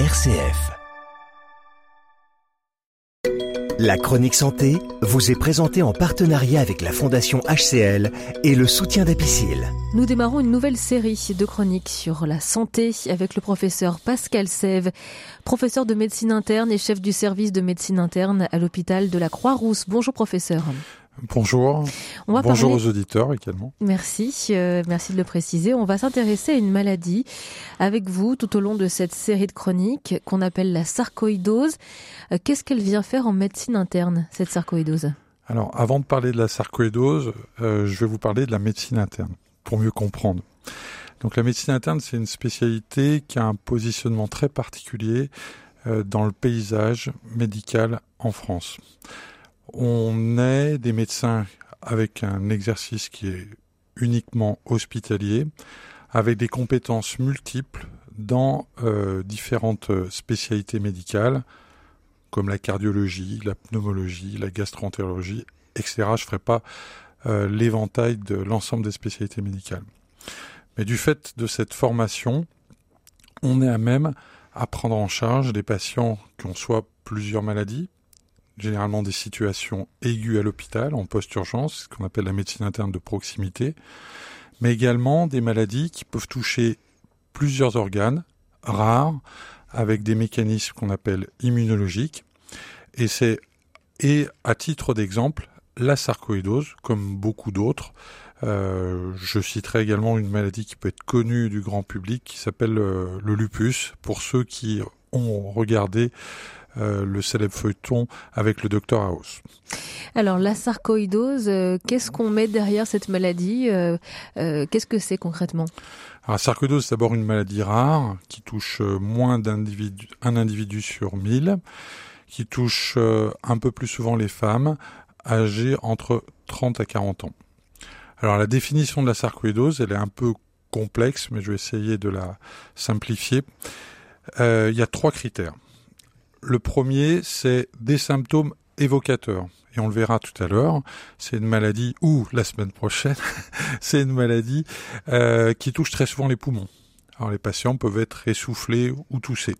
RCF. La chronique santé vous est présentée en partenariat avec la Fondation HCL et le soutien d'Apicil. Nous démarrons une nouvelle série de chroniques sur la santé avec le professeur Pascal Sève, professeur de médecine interne et chef du service de médecine interne à l'hôpital de la Croix-Rousse. Bonjour professeur. Bonjour. Bonjour aux auditeurs également. Merci, euh, merci de le préciser. On va s'intéresser à une maladie avec vous tout au long de cette série de chroniques qu'on appelle la sarcoïdose. Euh, qu'est-ce qu'elle vient faire en médecine interne, cette sarcoïdose? Alors, avant de parler de la sarcoïdose, euh, je vais vous parler de la médecine interne pour mieux comprendre. Donc, la médecine interne, c'est une spécialité qui a un positionnement très particulier dans le paysage médical en France on est des médecins avec un exercice qui est uniquement hospitalier, avec des compétences multiples dans euh, différentes spécialités médicales, comme la cardiologie, la pneumologie, la gastroentérologie, etc. Je ne ferai pas euh, l'éventail de l'ensemble des spécialités médicales. Mais du fait de cette formation, on est à même à prendre en charge des patients qui ont soit plusieurs maladies, généralement des situations aiguës à l'hôpital, en post-urgence, ce qu'on appelle la médecine interne de proximité, mais également des maladies qui peuvent toucher plusieurs organes rares, avec des mécanismes qu'on appelle immunologiques. Et c'est, et à titre d'exemple, la sarcoïdose, comme beaucoup d'autres. Euh, je citerai également une maladie qui peut être connue du grand public, qui s'appelle euh, le lupus, pour ceux qui ont regardé euh, le célèbre feuilleton avec le docteur House. Alors la sarcoïdose, euh, qu'est-ce qu'on met derrière cette maladie euh, Qu'est-ce que c'est concrètement? Alors, la sarcoïdose, c'est d'abord une maladie rare qui touche moins d'individus, un individu sur mille, qui touche un peu plus souvent les femmes âgées entre 30 à 40 ans. Alors la définition de la sarcoïdose, elle est un peu complexe, mais je vais essayer de la simplifier. il y a trois critères. Le premier, c'est des symptômes évocateurs. Et on le verra tout à l'heure, c'est une maladie, ou la semaine prochaine, c'est une maladie euh, qui touche très souvent les poumons. Alors les patients peuvent être essoufflés ou toussés.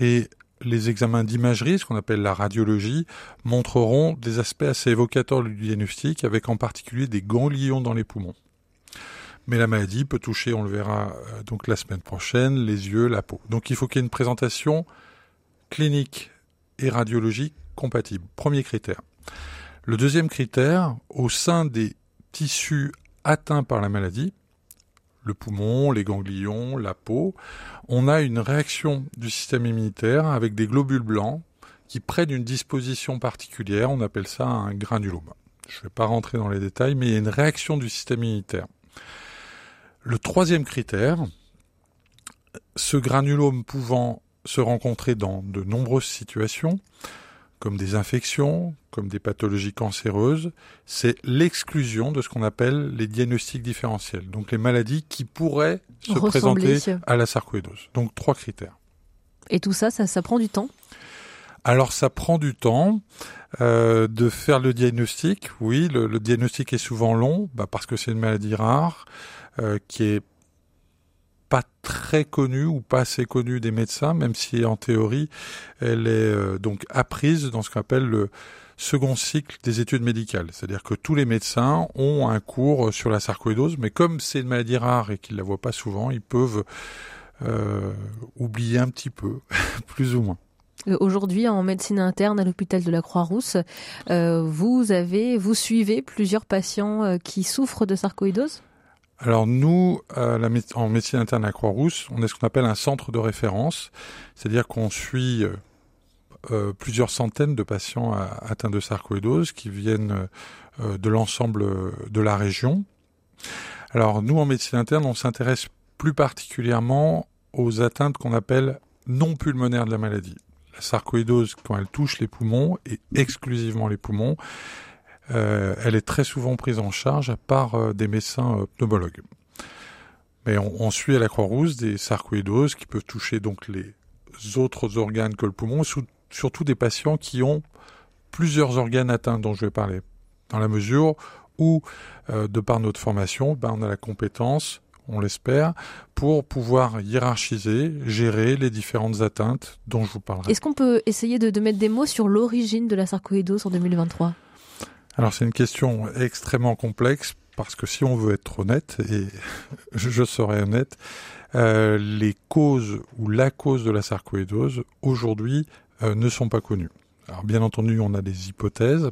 Et les examens d'imagerie, ce qu'on appelle la radiologie, montreront des aspects assez évocateurs du diagnostic, avec en particulier des ganglions dans les poumons. Mais la maladie peut toucher, on le verra euh, donc la semaine prochaine, les yeux, la peau. Donc il faut qu'il y ait une présentation clinique et radiologique compatibles. Premier critère. Le deuxième critère, au sein des tissus atteints par la maladie, le poumon, les ganglions, la peau, on a une réaction du système immunitaire avec des globules blancs qui prennent une disposition particulière, on appelle ça un granulome. Je ne vais pas rentrer dans les détails, mais il y a une réaction du système immunitaire. Le troisième critère, ce granulome pouvant se rencontrer dans de nombreuses situations, comme des infections, comme des pathologies cancéreuses, c'est l'exclusion de ce qu'on appelle les diagnostics différentiels, donc les maladies qui pourraient se présenter à la sarcoïdose. Donc trois critères. Et tout ça, ça, prend du temps? Alors ça prend du temps euh, de faire le diagnostic. Oui, le, diagnostic est souvent long, bah, parce que c'est une maladie rare euh, qui est pas très connue ou pas assez connue des médecins, même si en théorie elle est euh, donc apprise dans ce qu'on appelle le second cycle des études médicales. C'est-à-dire que tous les médecins ont un cours sur la sarcoïdose, mais comme c'est une maladie rare et qu'ils la voient pas souvent, ils peuvent euh, oublier un petit peu, plus ou moins. Euh, aujourd'hui, en médecine interne à l'hôpital de la Croix-Rousse, vous avez, vous suivez plusieurs patients qui souffrent de sarcoïdose? Alors nous, en médecine interne à Croix-Rousse, on est ce qu'on appelle un centre de référence, c'est-à-dire qu'on suit euh, euh, plusieurs centaines de patients atteints de sarcoïdose qui viennent euh, de l'ensemble de la région. Alors nous, en médecine interne, on s'intéresse plus particulièrement aux atteintes qu'on appelle non pulmonaires de la maladie. La sarcoïdose, quand elle touche les poumons, et exclusivement les poumons, euh, elle est très souvent prise en charge par euh, des médecins euh, pneumologues. Mais on, suit à la Croix-Rousse des sarcoïdoses qui peuvent toucher donc les autres organes que le poumon, surtout des patients qui ont plusieurs organes atteints dont je vais parler. Dans la mesure où, de par notre formation, ben, on a la compétence, on l'espère, pour pouvoir hiérarchiser, gérer les différentes atteintes dont je vous parlerai. Est-ce qu'on peut essayer de, de mettre des mots sur l'origine de la sarcoïdose en 2023 Alors c'est une question extrêmement complexe parce que si on veut être honnête, et je serai honnête, euh, les causes ou la cause de la sarcoïdose aujourd'hui euh, ne sont pas connues. Alors bien entendu, on a des hypothèses,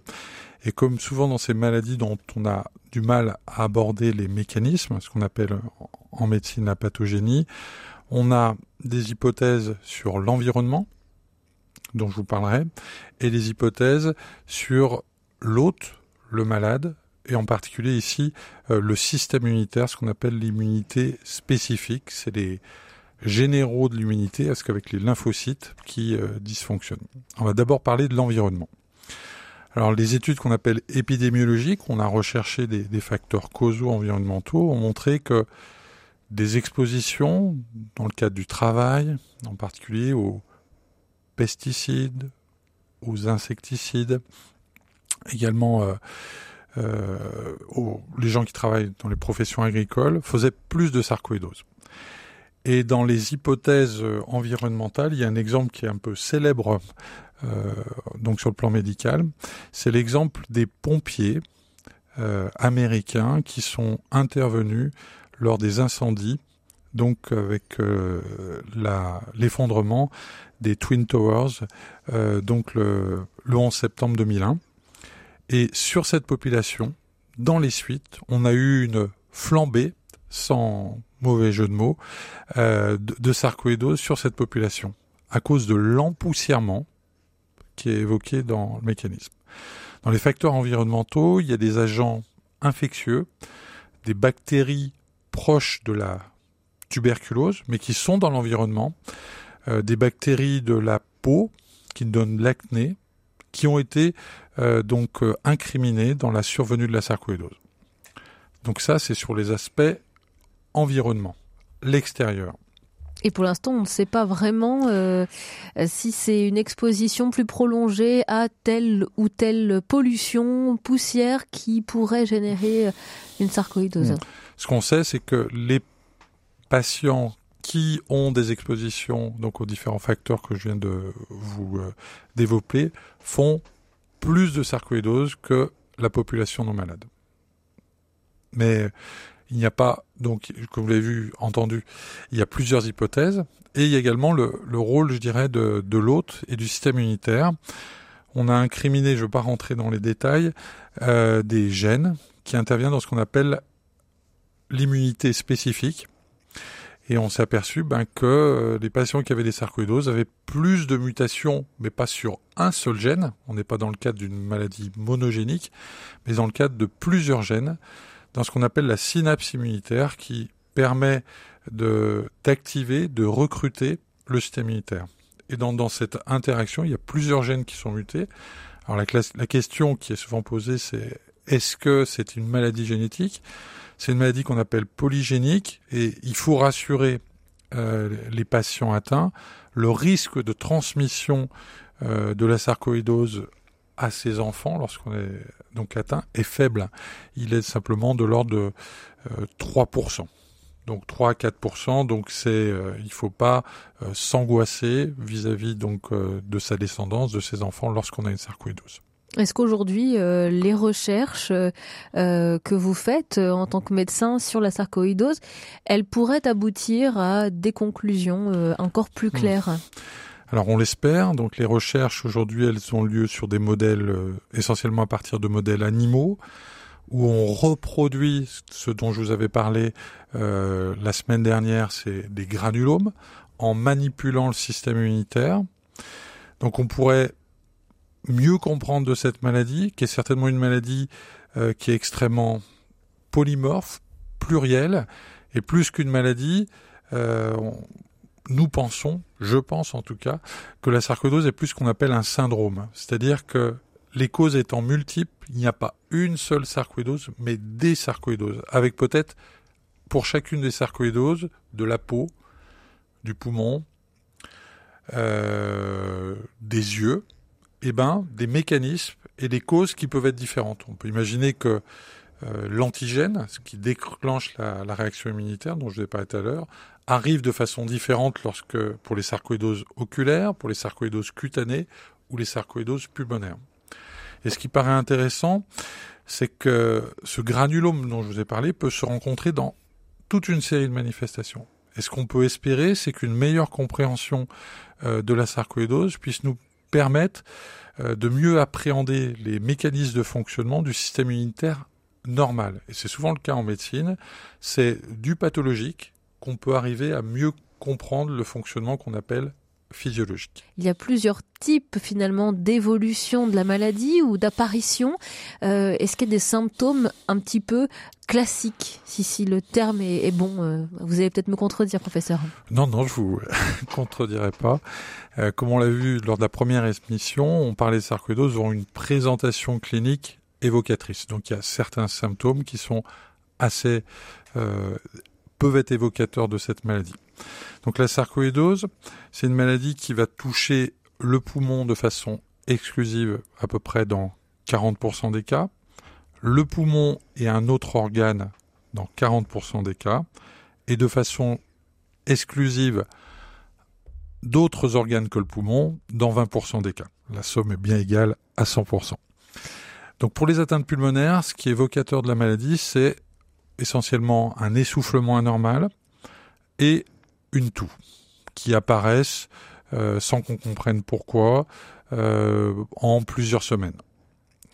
et comme souvent dans ces maladies dont on a du mal à aborder les mécanismes, ce qu'on appelle en médecine la pathogénie, on a des hypothèses sur l'environnement, dont je vous parlerai, et des hypothèses sur l'hôte, le malade, et en particulier ici euh, le système immunitaire, ce qu'on appelle l'immunité spécifique, c'est les généraux de l'immunité, est-ce qu'avec les lymphocytes qui euh, dysfonctionnent. On va d'abord parler de l'environnement. Alors les études qu'on appelle épidémiologiques, on a recherché des, des, facteurs causaux environnementaux, ont montré que des expositions dans le cadre du travail, en particulier aux pesticides, aux insecticides, également euh, euh, les gens qui travaillent dans les professions agricoles, faisaient plus de sarcoïdose. Et dans les hypothèses environnementales, il y a un exemple qui est un peu célèbre, euh, donc sur le plan médical, c'est l'exemple des pompiers euh, américains qui sont intervenus lors des incendies, donc avec euh, l'effondrement des Twin Towers, euh, donc le, le 11 septembre 2001. Et sur cette population, dans les suites, on a eu une flambée, sans mauvais jeu de mots, euh, de, de sarcoïdose sur cette population, à cause de l'empoussièrement qui est évoqué dans le mécanisme. Dans les facteurs environnementaux, il y a des agents infectieux, des bactéries proches de la tuberculose, mais qui sont dans l'environnement, euh, des bactéries de la peau qui donnent l'acné, qui ont été euh, donc euh, incriminées dans la survenue de la sarcoïdose. Donc ça, c'est sur les aspects environnement, l'extérieur. Et pour l'instant, on ne sait pas vraiment euh, si c'est une exposition plus prolongée à telle ou telle pollution, poussière qui pourrait générer une sarcoïdose. Mmh. Ce qu'on sait, c'est que les patients qui ont des expositions donc aux différents facteurs que je viens de vous euh, développer font plus de sarcoïdose que la population non malade. Mais il n'y a pas, donc, comme vous l'avez vu, entendu, il y a plusieurs hypothèses, et il y a également le, le rôle, je dirais, de, de l'hôte et du système immunitaire. On a incriminé, je ne veux pas rentrer dans les détails, euh, des gènes qui interviennent dans ce qu'on appelle l'immunité spécifique. Et on s'est aperçu ben, que euh, les patients qui avaient des sarcoïdoses avaient plus de mutations, mais pas sur un seul gène. On n'est pas dans le cadre d'une maladie monogénique, mais dans le cadre de plusieurs gènes dans ce qu'on appelle la synapse immunitaire qui permet de d'activer, de recruter le système immunitaire. Et dans, dans cette interaction, il y a plusieurs gènes qui sont mutés. Alors la, classe, la question qui est souvent posée, c'est est-ce que c'est une maladie génétique? C'est une maladie qu'on appelle polygénique et il faut rassurer euh, les patients atteints. Le risque de transmission euh, de la sarcoïdose à ses enfants lorsqu'on est donc atteint est faible. Il est simplement de l'ordre de euh, 3%. Donc 3 à 4%, donc c'est euh, il faut pas euh, s'angoisser vis-à-vis donc de sa descendance, de ses enfants lorsqu'on a une sarcoïdose. Est-ce qu'aujourd'hui, euh, les recherches euh, que vous faites euh, en tant que médecin sur la sarcoïdose, elles pourraient aboutir à des conclusions euh, encore plus hmm. claires? Alors on l'espère, donc les recherches aujourd'hui elles ont lieu sur des modèles euh, essentiellement à partir de modèles animaux où on reproduit ce dont je vous avais parlé euh, la semaine dernière, c'est des granulomes en manipulant le système immunitaire. Donc on pourrait mieux comprendre de cette maladie, qui est certainement une maladie euh, qui est extrêmement polymorphe, plurielle, et plus qu'une maladie, euh, nous pensons, je pense en tout cas, que la sarcoïdose est plus ce qu'on appelle un syndrome. C'est-à-dire que les causes étant multiples, il n'y a pas une seule sarcoïdose, mais des sarcoïdoses, avec peut-être pour chacune des sarcoïdoses de la peau, du poumon, euh, des yeux, eh ben des mécanismes et des causes qui peuvent être différentes. On peut imaginer que euh, l'antigène, ce qui déclenche la, réaction immunitaire dont je vous ai parlé tout à l'heure, arrive de façon différente lorsque pour les sarcoïdoses oculaires, pour les sarcoïdoses cutanées ou les sarcoïdoses pulmonaires. Et ce qui paraît intéressant, c'est que ce granulome dont je vous ai parlé peut se rencontrer dans toute une série de manifestations. Et ce qu'on peut espérer, c'est qu'une meilleure compréhension euh, de la sarcoïdose puisse nous permettre euh, de mieux appréhender les mécanismes de fonctionnement du système immunitaire normal. Et c'est souvent le cas en médecine. C'est du pathologique qu'on peut arriver à mieux comprendre le fonctionnement qu'on appelle physiologique. Il y a plusieurs types finalement d'évolution de la maladie ou d'apparition. Euh, est-ce qu'il y a des symptômes un petit peu classiques, si, si le terme est, bon euh, Vous allez peut-être me contredire, professeur. Non, non, je vous contredirai pas. Euh, comme on l'a vu lors de la première émission, on parlait de sarcoïdose ont une présentation clinique évocatrice. Donc il y a certains symptômes qui sont assez peuvent être évocateurs de cette maladie. Donc la sarcoïdose, c'est une maladie qui va toucher le poumon de façon exclusive à peu près dans 40% des cas, le poumon et un autre organe dans 40% des cas, et de façon exclusive d'autres organes que le poumon dans 20% des cas. La somme est bien égale à 100%. Donc pour les atteintes pulmonaires, ce qui est évocateur de la maladie, c'est essentiellement un essoufflement anormal et une toux qui apparaissent euh, sans qu'on comprenne pourquoi euh, en plusieurs semaines.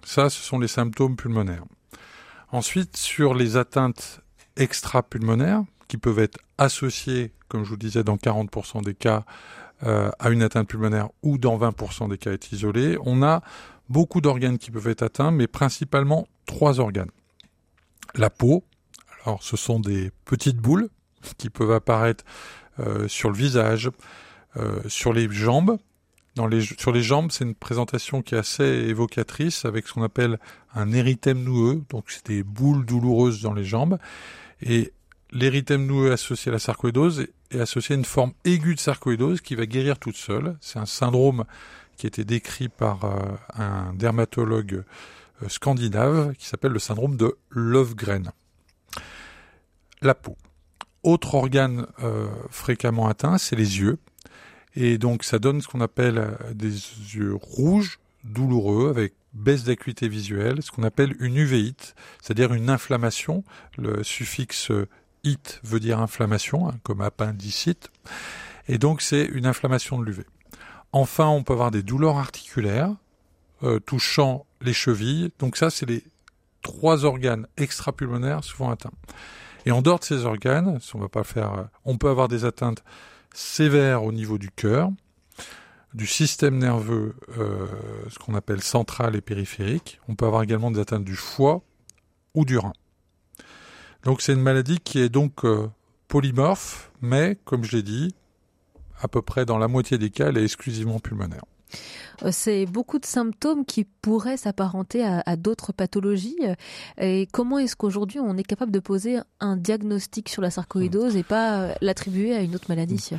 Ça, ce sont les symptômes pulmonaires. Ensuite, sur les atteintes extra-pulmonaires, qui peuvent être associées, comme je vous disais, dans 40% des cas euh, à une atteinte pulmonaire ou dans 20% des cas être isolés, on a beaucoup d'organes qui peuvent être atteints, mais principalement trois organes. La peau, alors ce sont des petites boules qui peuvent apparaître euh, sur le visage, euh, sur les jambes. Dans les, sur les jambes, c'est une présentation qui est assez évocatrice avec ce qu'on appelle un érythème noueux, donc c'est des boules douloureuses dans les jambes. Et l'érythème noueux associé à la sarcoïdose est associé à une forme aiguë de sarcoïdose qui va guérir toute seule. C'est un syndrome qui a été décrit par euh, un dermatologue scandinave qui s'appelle le syndrome de Lovgren. La peau. Autre organe euh, fréquemment atteint, c'est les yeux. Et donc ça donne ce qu'on appelle euh, des yeux rouges, douloureux, avec baisse d'acuité visuelle, ce qu'on appelle une uvéite, c'est-à-dire une inflammation. Le suffixe it veut dire inflammation, hein, comme appendicite. Et donc c'est une inflammation de l'UV. Enfin, on peut avoir des douleurs articulaires euh, touchant les chevilles. Donc ça, c'est les trois organes extrapulmonaires souvent atteints. Et en dehors de ces organes, on va pas faire, euh, on peut avoir des atteintes sévères au niveau du cœur, du système nerveux, euh, ce qu'on appelle central et périphérique. On peut avoir également des atteintes du foie ou du rein. Donc c'est une maladie qui est donc euh, polymorphe, mais comme je l'ai dit, à peu près dans la moitié des cas, elle est exclusivement pulmonaire. Euh, c'est beaucoup de symptômes qui pourraient s'apparenter à, d'autres pathologies. Et comment est-ce qu'aujourd'hui on est capable de poser un diagnostic sur la sarcoïdose et pas euh, l'attribuer à une autre maladie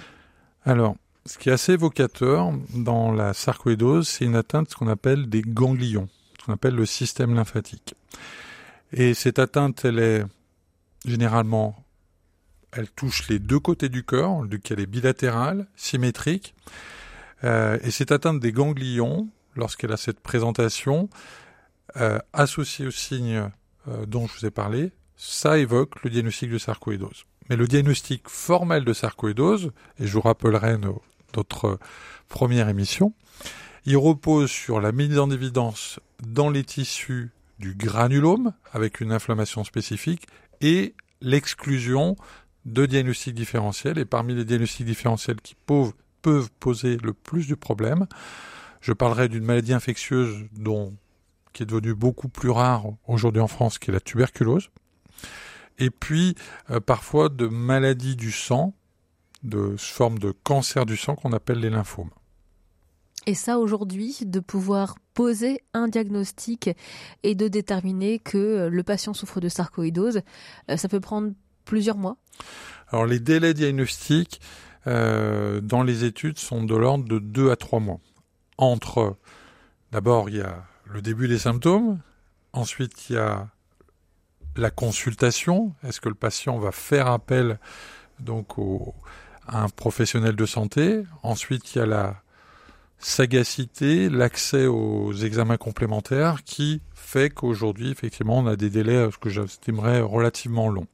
Alors, ce qui est assez évocateur dans la sarcoïdose, c'est une atteinte ce qu'on appelle des ganglions, ce qu'on appelle le système lymphatique. Et cette atteinte, elle est généralement, elle touche les deux côtés du corps, lequel est bilatéral, symétrique. Euh, et cette atteinte des ganglions, lorsqu'elle a cette présentation, euh, associée au signe euh, dont je vous ai parlé, ça évoque le diagnostic de sarcoïdose. Mais le diagnostic formel de sarcoïdose, et je vous rappellerai notre première émission, il repose sur la mise en évidence dans les tissus du granulome, avec une inflammation spécifique, et l'exclusion de diagnostics différentiels. Et parmi les diagnostics différentiels qui peuvent peuvent poser le plus de problèmes. Je parlerai d'une maladie infectieuse dont, qui est devenue beaucoup plus rare aujourd'hui en France, qui est la tuberculose. Et puis, euh, parfois, de maladies du sang, de formes de cancer du sang qu'on appelle les lymphomes. Et ça, aujourd'hui, de pouvoir poser un diagnostic et de déterminer que le patient souffre de sarcoïdose, euh, ça peut prendre plusieurs mois Alors, les délais diagnostiques, euh, dans les études sont de l'ordre de 2 à 3 mois. Entre, d'abord, il y a le début des symptômes, ensuite il y a la consultation. Est-ce que le patient va faire appel donc au, à un professionnel de santé? Ensuite, il y a la sagacité, l'accès aux examens complémentaires qui fait qu'aujourd'hui, effectivement, on a des délais, ce que j'estimerais relativement longs.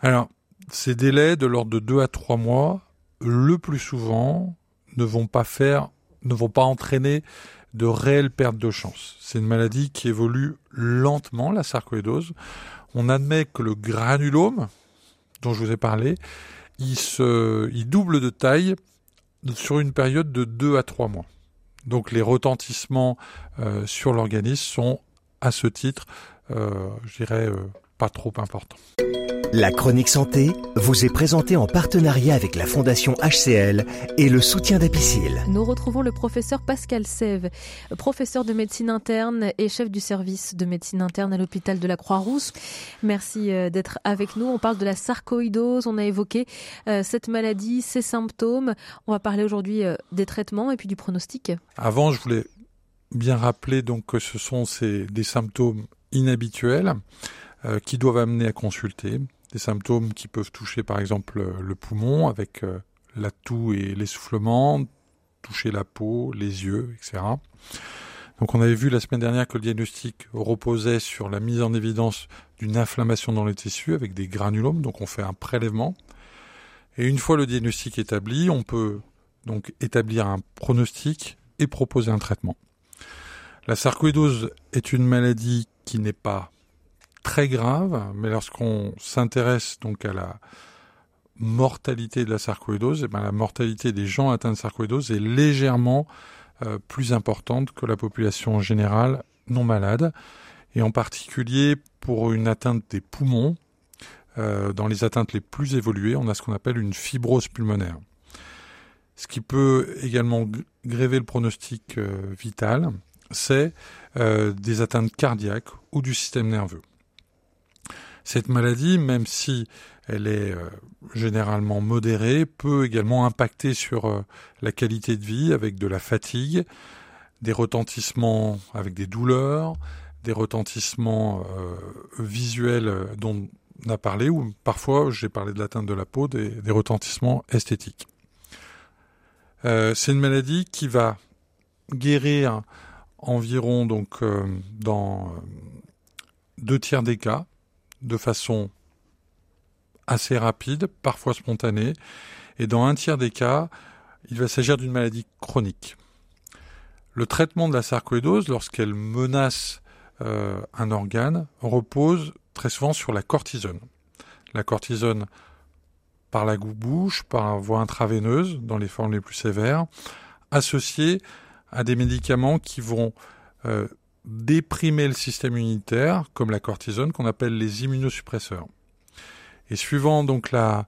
Alors, ces délais de l'ordre de 2 à 3 mois, le plus souvent, ne vont pas faire, ne vont pas entraîner de réelles pertes de chance. C'est une maladie qui évolue lentement, la sarcoïdose. On admet que le granulome, dont je vous ai parlé, il, se, il double de taille sur une période de 2 à 3 mois. Donc les retentissements euh, sur l'organisme sont à ce titre, euh, je dirais, euh, pas trop importants. La chronique santé vous est présentée en partenariat avec la Fondation HCL et le soutien d'Apicil. Nous retrouvons le professeur Pascal Sève, professeur de médecine interne et chef du service de médecine interne à l'hôpital de la Croix-Rousse. Merci euh, d'être avec nous. On parle de la sarcoïdose, on a évoqué euh, cette maladie, ses symptômes. On va parler aujourd'hui euh, des traitements et puis du pronostic. Avant, je voulais bien rappeler donc que ce sont ces, des symptômes inhabituels qui doivent amener à consulter des symptômes qui peuvent toucher par exemple le poumon avec euh, la toux et l'essoufflement, toucher la peau, les yeux, etc. Donc on avait vu la semaine dernière que le diagnostic reposait sur la mise en évidence d'une inflammation dans les tissus avec des granulomes, donc on fait un prélèvement. Et une fois le diagnostic établi, on peut donc établir un pronostic et proposer un traitement. La sarcoïdose est une maladie qui n'est pas très grave, mais lorsqu'on s'intéresse donc à la mortalité de la sarcoïdose, et eh ben la mortalité des gens atteints de sarcoïdose est légèrement euh, plus importante que la population générale non malade, et en particulier pour une atteinte des poumons. Euh, dans les atteintes les plus évoluées, on a ce qu'on appelle une fibrose pulmonaire. Ce qui peut également gréver le pronostic euh, vital, c'est des atteintes cardiaques ou du système nerveux. Cette maladie, même si elle est euh, généralement modérée, peut également impacter sur euh, la qualité de vie avec de la fatigue, des retentissements avec des douleurs, des retentissements euh, visuels dont on a parlé, ou parfois, j'ai parlé de l'atteinte de la peau, des, des retentissements esthétiques. C'est une maladie qui va guérir environ donc dans deux tiers des cas, de façon assez rapide, parfois spontanée, et dans un tiers des cas, il va s'agir d'une maladie chronique. Le traitement de la sarcoïdose, lorsqu'elle menace euh, un organe, repose très souvent sur la cortisone. La cortisone par la bouche, par voie intraveineuse, dans les formes les plus sévères, associée à des médicaments qui vont euh, déprimer le système immunitaire, comme la cortisone, qu'on appelle les immunosuppresseurs. Et suivant donc la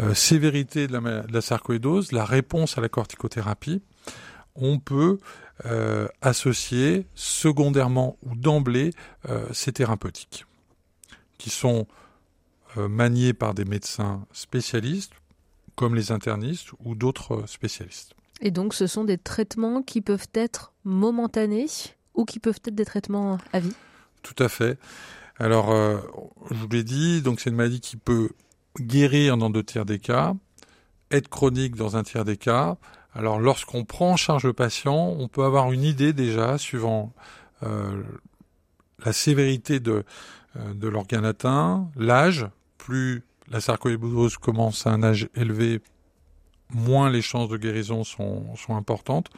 euh, sévérité de la, sarcoïdose, la réponse à la corticothérapie, on peut euh, associer secondairement ou d'emblée euh, ces thérapeutiques, qui sont maniés par des médecins spécialistes, comme les internistes ou d'autres spécialistes. Et donc ce sont des traitements qui peuvent être momentanés ou qui peuvent être des traitements à vie Tout à fait. Alors, euh, je vous l'ai dit, donc c'est une maladie qui peut guérir dans deux tiers des cas, être chronique dans un tiers des cas. Alors, lorsqu'on prend en charge le patient, on peut avoir une idée déjà, suivant euh, la sévérité de, euh, de l'organe atteint, l'âge. Plus la sarcoïdose commence à un âge élevé, moins les chances de guérison sont importantes.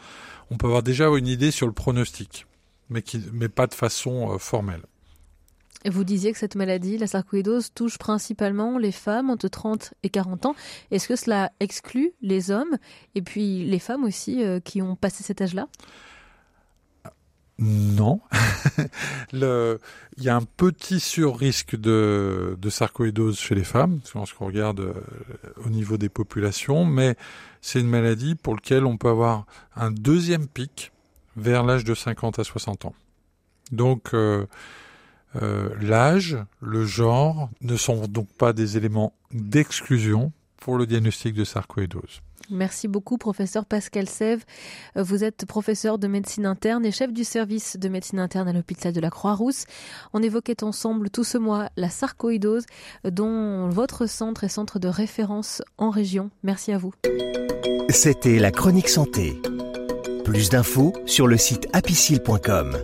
On peut avoir déjà une idée sur le pronostic mais, qui, mais pas de façon euh, formelle. Et vous disiez que cette maladie, la sarcoïdose, touche principalement les femmes entre 30 et 40 ans. Est-ce que cela exclut les hommes et puis les femmes aussi euh, qui ont passé cet âge-là? Non. Le, il y a un petit sur-risque de, de, sarcoïdose chez les femmes, lorsqu'on regarde euh, au niveau des populations, mais c'est une maladie pour laquelle on peut avoir un deuxième pic vers l'âge de 50 à 60 ans. Donc euh, euh, l'âge, le genre ne sont donc pas des éléments d'exclusion pour le diagnostic de sarcoïdose. Merci beaucoup, professeur Pascal Sève. Vous êtes professeur de médecine interne et chef du service de médecine interne à l'hôpital de la Croix-Rousse. On évoquait ensemble tout ce mois la sarcoïdose, dont votre centre est centre de référence en région. Merci à vous. C'était la chronique santé. Plus d'infos sur le site apicile.com.